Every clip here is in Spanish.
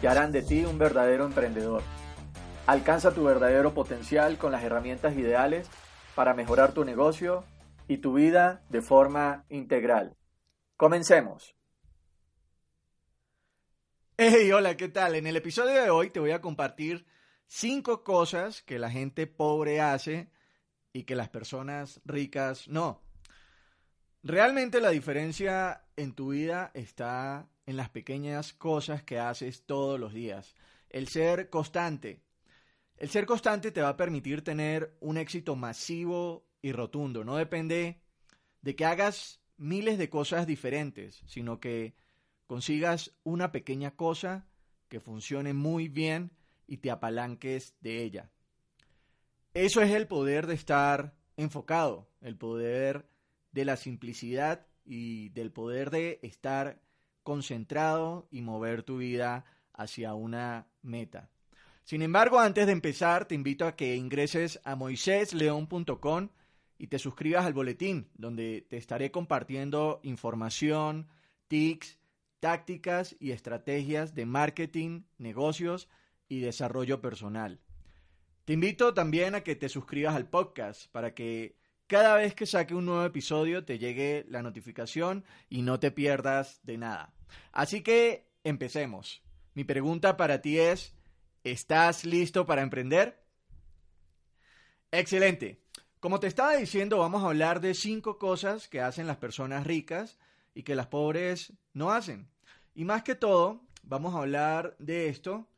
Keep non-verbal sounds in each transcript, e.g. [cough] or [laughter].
que harán de ti un verdadero emprendedor. Alcanza tu verdadero potencial con las herramientas ideales para mejorar tu negocio y tu vida de forma integral. Comencemos. Hey, hola, ¿qué tal? En el episodio de hoy te voy a compartir cinco cosas que la gente pobre hace y que las personas ricas no. Realmente la diferencia en tu vida está en las pequeñas cosas que haces todos los días. El ser constante. El ser constante te va a permitir tener un éxito masivo y rotundo. No depende de que hagas miles de cosas diferentes, sino que consigas una pequeña cosa que funcione muy bien y te apalanques de ella. Eso es el poder de estar enfocado, el poder de la simplicidad y del poder de estar concentrado y mover tu vida hacia una meta. Sin embargo, antes de empezar, te invito a que ingreses a moisésleón.com y te suscribas al boletín, donde te estaré compartiendo información, tics, tácticas y estrategias de marketing, negocios y desarrollo personal. Te invito también a que te suscribas al podcast para que cada vez que saque un nuevo episodio te llegue la notificación y no te pierdas de nada. Así que empecemos. Mi pregunta para ti es, ¿estás listo para emprender? Excelente. Como te estaba diciendo, vamos a hablar de cinco cosas que hacen las personas ricas y que las pobres no hacen. Y más que todo, vamos a hablar de esto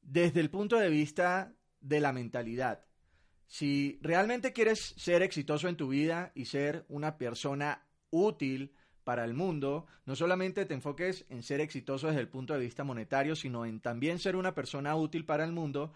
desde el punto de vista de la mentalidad. Si realmente quieres ser exitoso en tu vida y ser una persona útil para el mundo, no solamente te enfoques en ser exitoso desde el punto de vista monetario, sino en también ser una persona útil para el mundo,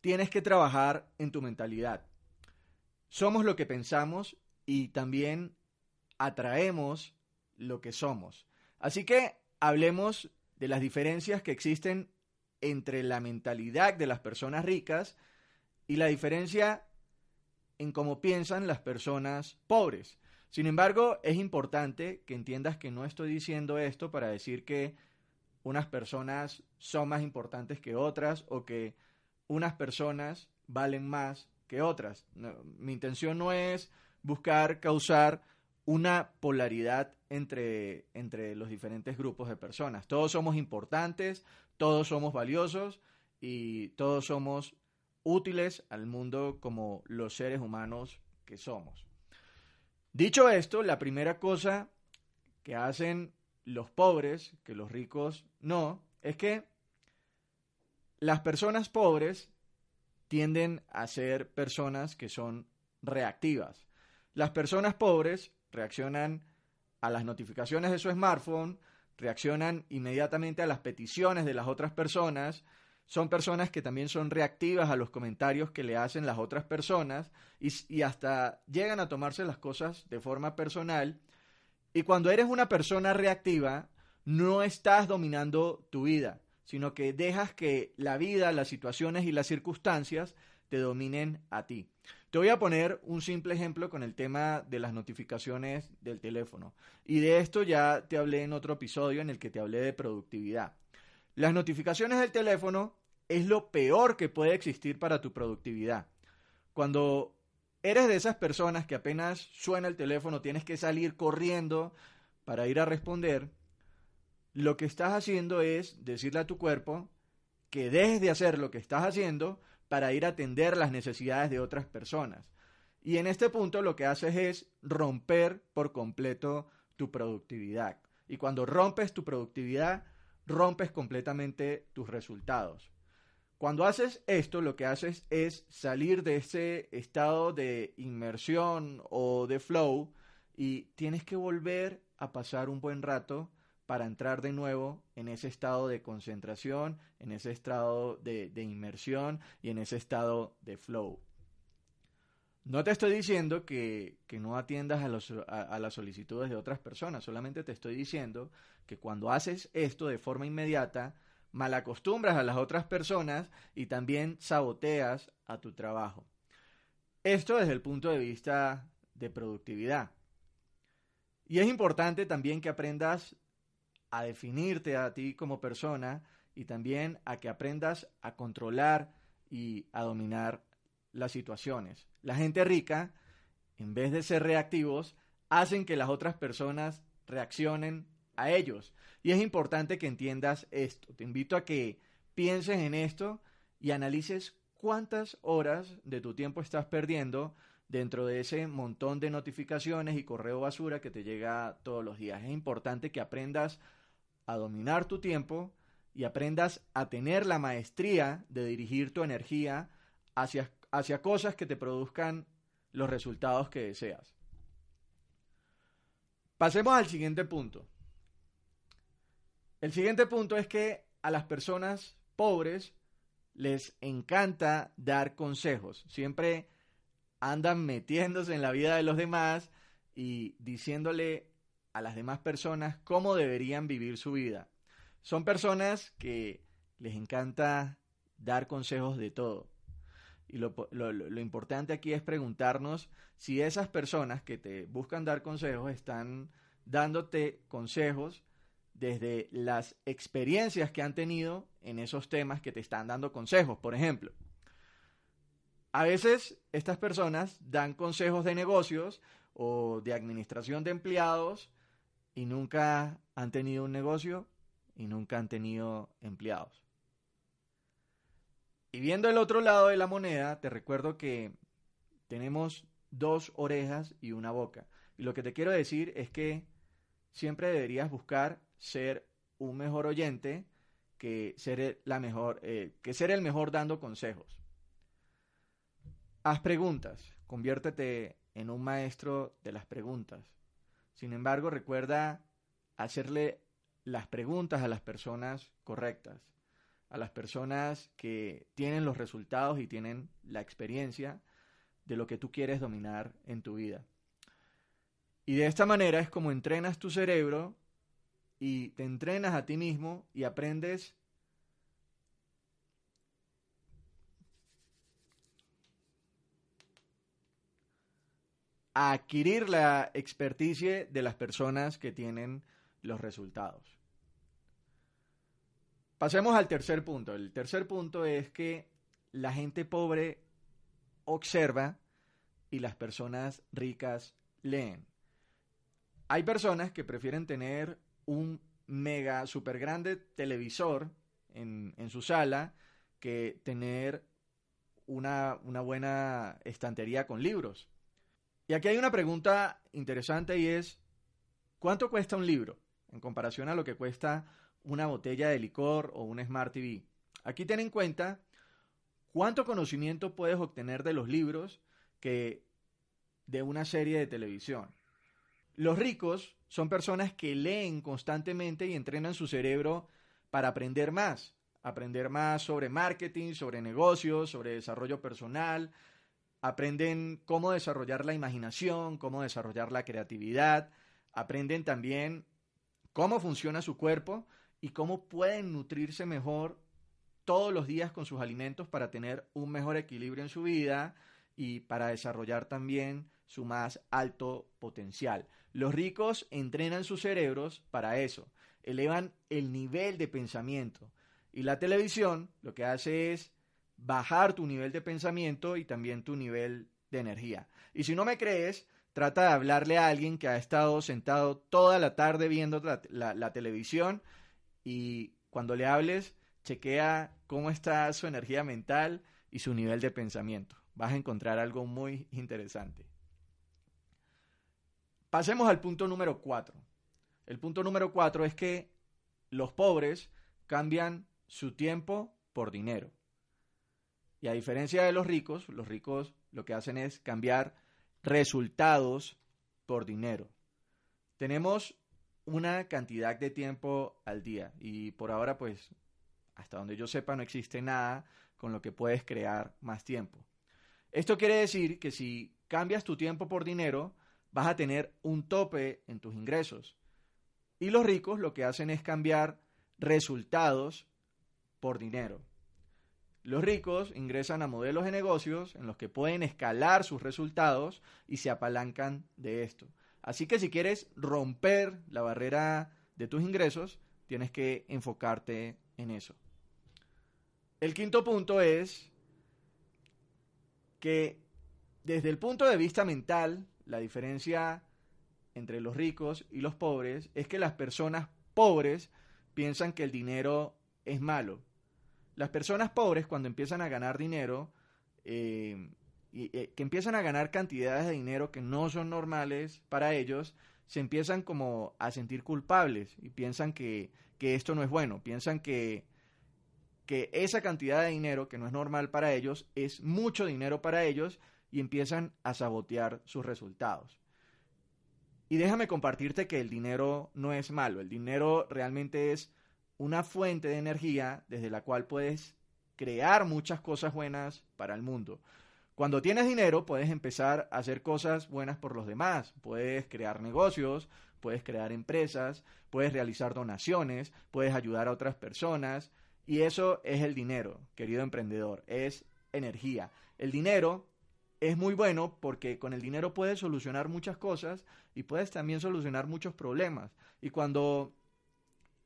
tienes que trabajar en tu mentalidad. Somos lo que pensamos y también atraemos lo que somos. Así que hablemos de las diferencias que existen entre la mentalidad de las personas ricas y la diferencia en cómo piensan las personas pobres. Sin embargo, es importante que entiendas que no estoy diciendo esto para decir que unas personas son más importantes que otras o que unas personas valen más que otras. mi intención no es buscar causar una polaridad entre, entre los diferentes grupos de personas. Todos somos importantes, todos somos valiosos y todos somos útiles al mundo como los seres humanos que somos. Dicho esto, la primera cosa que hacen los pobres, que los ricos no, es que las personas pobres tienden a ser personas que son reactivas. Las personas pobres reaccionan a las notificaciones de su smartphone, reaccionan inmediatamente a las peticiones de las otras personas, son personas que también son reactivas a los comentarios que le hacen las otras personas y, hasta llegan a tomarse las cosas de forma personal. Y cuando eres una persona reactiva, no estás dominando tu vida, sino que dejas que la vida, las situaciones y las circunstancias te dominen a ti. Te voy a poner un simple ejemplo con el tema de las notificaciones del teléfono. Y de esto ya te hablé en otro episodio en el que te hablé de productividad. Las notificaciones del teléfono es lo peor que puede existir para tu productividad. Cuando eres de esas personas que apenas suena el teléfono, tienes que salir corriendo para ir a responder, lo que estás haciendo es decirle a tu cuerpo que dejes de hacer lo que estás haciendo para ir a atender las necesidades de otras personas. Y en este punto lo que haces es romper por completo tu productividad. Y cuando rompes tu productividad, rompes completamente tus resultados. Cuando haces esto, lo que haces es salir de ese estado de inmersión o de flow y tienes que volver a pasar un buen rato para entrar de nuevo en ese estado de concentración, en ese estado de, inmersión y en ese estado de flow. No te estoy diciendo que, no atiendas a, a, las solicitudes de otras personas, solamente te estoy diciendo que cuando haces esto de forma inmediata, malacostumbras a las otras personas y también saboteas a tu trabajo. Esto desde el punto de vista de productividad. Y es importante también que aprendas a definirte a ti como persona y también a que aprendas a controlar y a dominar las situaciones. La gente rica, en vez de ser reactivos, hacen que las otras personas reaccionen a ellos. Y es importante que entiendas esto. Te invito a que pienses en esto y analices cuántas horas de tu tiempo estás perdiendo dentro de ese montón de notificaciones y correo basura que te llega todos los días. Es importante que aprendas a dominar tu tiempo y aprendas a tener la maestría de dirigir tu energía hacia, hacia cosas que te produzcan los resultados que deseas. Pasemos al siguiente punto. El siguiente punto es que a las personas pobres les encanta dar consejos. Siempre andan metiéndose en la vida de los demás y diciéndole a las demás personas cómo deberían vivir su vida. Son personas que les encanta dar consejos de todo. Y lo, importante aquí es preguntarnos si esas personas que te buscan dar consejos están dándote consejos desde las experiencias que han tenido en esos temas que te están dando consejos. Por ejemplo, a veces estas personas dan consejos de negocios o de administración de empleados y nunca han tenido un negocio y nunca han tenido empleados. Y viendo el otro lado de la moneda, te recuerdo que tenemos dos orejas y una boca. Y lo que te quiero decir es que siempre deberías buscar ser un mejor oyente que ser la mejor, eh, que ser el mejor dando consejos. Haz preguntas, conviértete en un maestro de las preguntas. Sin embargo, recuerda hacerle las preguntas a las personas correctas, a las personas que tienen los resultados y tienen la experiencia de lo que tú quieres dominar en tu vida. Y de esta manera es como entrenas tu cerebro y te entrenas a ti mismo y aprendes a adquirir la experticia de las personas que tienen los resultados. Pasemos al tercer punto. El tercer punto es que la gente pobre observa y las personas ricas leen. Hay personas que prefieren tener un mega super grande televisor en, su sala que tener una, una buena estantería con libros. Y aquí hay una pregunta interesante y es, ¿cuánto cuesta un libro en comparación a lo que cuesta una botella de licor o un Smart TV? Aquí ten en cuenta cuánto conocimiento puedes obtener de los libros que de una serie de televisión. Los ricos son personas que leen constantemente y entrenan su cerebro para aprender más, aprender más sobre marketing, sobre negocios, sobre desarrollo personal, aprenden cómo desarrollar la imaginación, cómo desarrollar la creatividad, aprenden también cómo funciona su cuerpo y cómo pueden nutrirse mejor todos los días con sus alimentos para tener un mejor equilibrio en su vida y para desarrollar también su más alto potencial. Los ricos entrenan sus cerebros para eso, elevan el nivel de pensamiento. Y la televisión lo que hace es bajar tu nivel de pensamiento y también tu nivel de energía. Y si no me crees, trata de hablarle a alguien que ha estado sentado toda la tarde viendo la, televisión y cuando le hables, chequea cómo está su energía mental y su nivel de pensamiento. Vas a encontrar algo muy interesante. Pasemos al punto número cuatro. El punto número cuatro es que los pobres cambian su tiempo por dinero. Y a diferencia de los ricos, los ricos lo que hacen es cambiar resultados por dinero. Tenemos una cantidad de tiempo al día. Y por ahora, pues, hasta donde yo sepa, no existe nada con lo que puedes crear más tiempo. Esto quiere decir que si cambias tu tiempo por dinero, vas a tener un tope en tus ingresos. Y los ricos lo que hacen es cambiar resultados por dinero. Los ricos ingresan a modelos de negocios en los que pueden escalar sus resultados y se apalancan de esto. Así que si quieres romper la barrera de tus ingresos, tienes que enfocarte en eso. El quinto punto es que desde el punto de vista mental, la diferencia entre los ricos y los pobres es que las personas pobres piensan que el dinero es malo. Las personas pobres cuando empiezan a ganar dinero, eh, y, eh, que empiezan a ganar cantidades de dinero que no son normales para ellos, se empiezan como a sentir culpables y piensan que, que esto no es bueno, piensan que, que esa cantidad de dinero que no es normal para ellos es mucho dinero para ellos y empiezan a sabotear sus resultados. Y déjame compartirte que el dinero no es malo, el dinero realmente es una fuente de energía desde la cual puedes crear muchas cosas buenas para el mundo. Cuando tienes dinero puedes empezar a hacer cosas buenas por los demás, puedes crear negocios, puedes crear empresas, puedes realizar donaciones, puedes ayudar a otras personas y eso es el dinero, querido emprendedor, es energía. El dinero es muy bueno porque con el dinero puedes solucionar muchas cosas y puedes también solucionar muchos problemas. Y cuando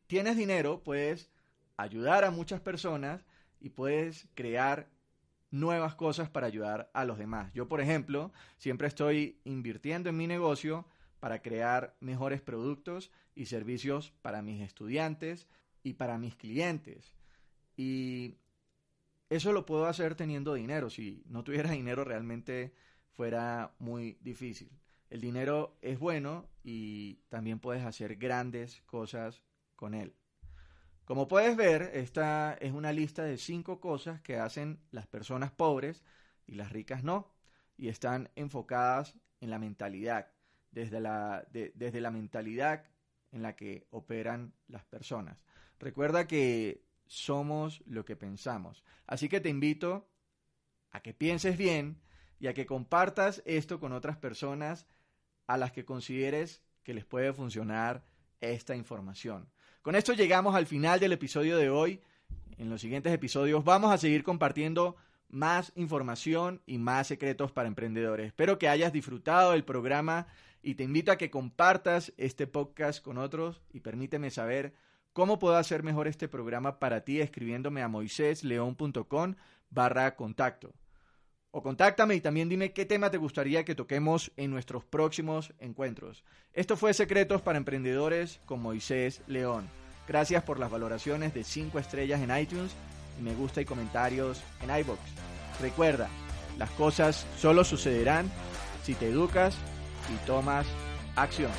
tienes dinero, puedes ayudar a muchas personas y puedes crear nuevas cosas para ayudar a los demás. Yo, por ejemplo, siempre estoy invirtiendo en mi negocio para crear mejores productos y servicios para mis estudiantes y para mis clientes. Y eso lo puedo hacer teniendo dinero. Si no tuviera [laughs] dinero realmente fuera muy difícil. El dinero es bueno y también puedes hacer grandes cosas con él. Como puedes ver, esta es una lista de cinco cosas que hacen las personas pobres y las ricas no. Y están enfocadas en la mentalidad, desde la, desde la mentalidad en la que operan las personas. Recuerda que somos lo que pensamos. Así que te invito a que pienses bien y a que compartas esto con otras personas a las que consideres que les puede funcionar esta información. Con esto llegamos al final del episodio de hoy. En los siguientes episodios vamos a seguir compartiendo más información y más secretos para emprendedores. Espero que hayas disfrutado del programa y te invito a que compartas este podcast con otros y permíteme saber ¿Cómo puedo hacer mejor este programa para ti escribiéndome a moisésleón.com barra contacto? O contáctame y también dime qué tema te gustaría que toquemos en nuestros próximos encuentros. Esto fue Secretos para Emprendedores con Moisés León. Gracias por las valoraciones de 5 estrellas en iTunes y me gusta y comentarios en iBox. Recuerda, las cosas solo sucederán si te educas y tomas acción.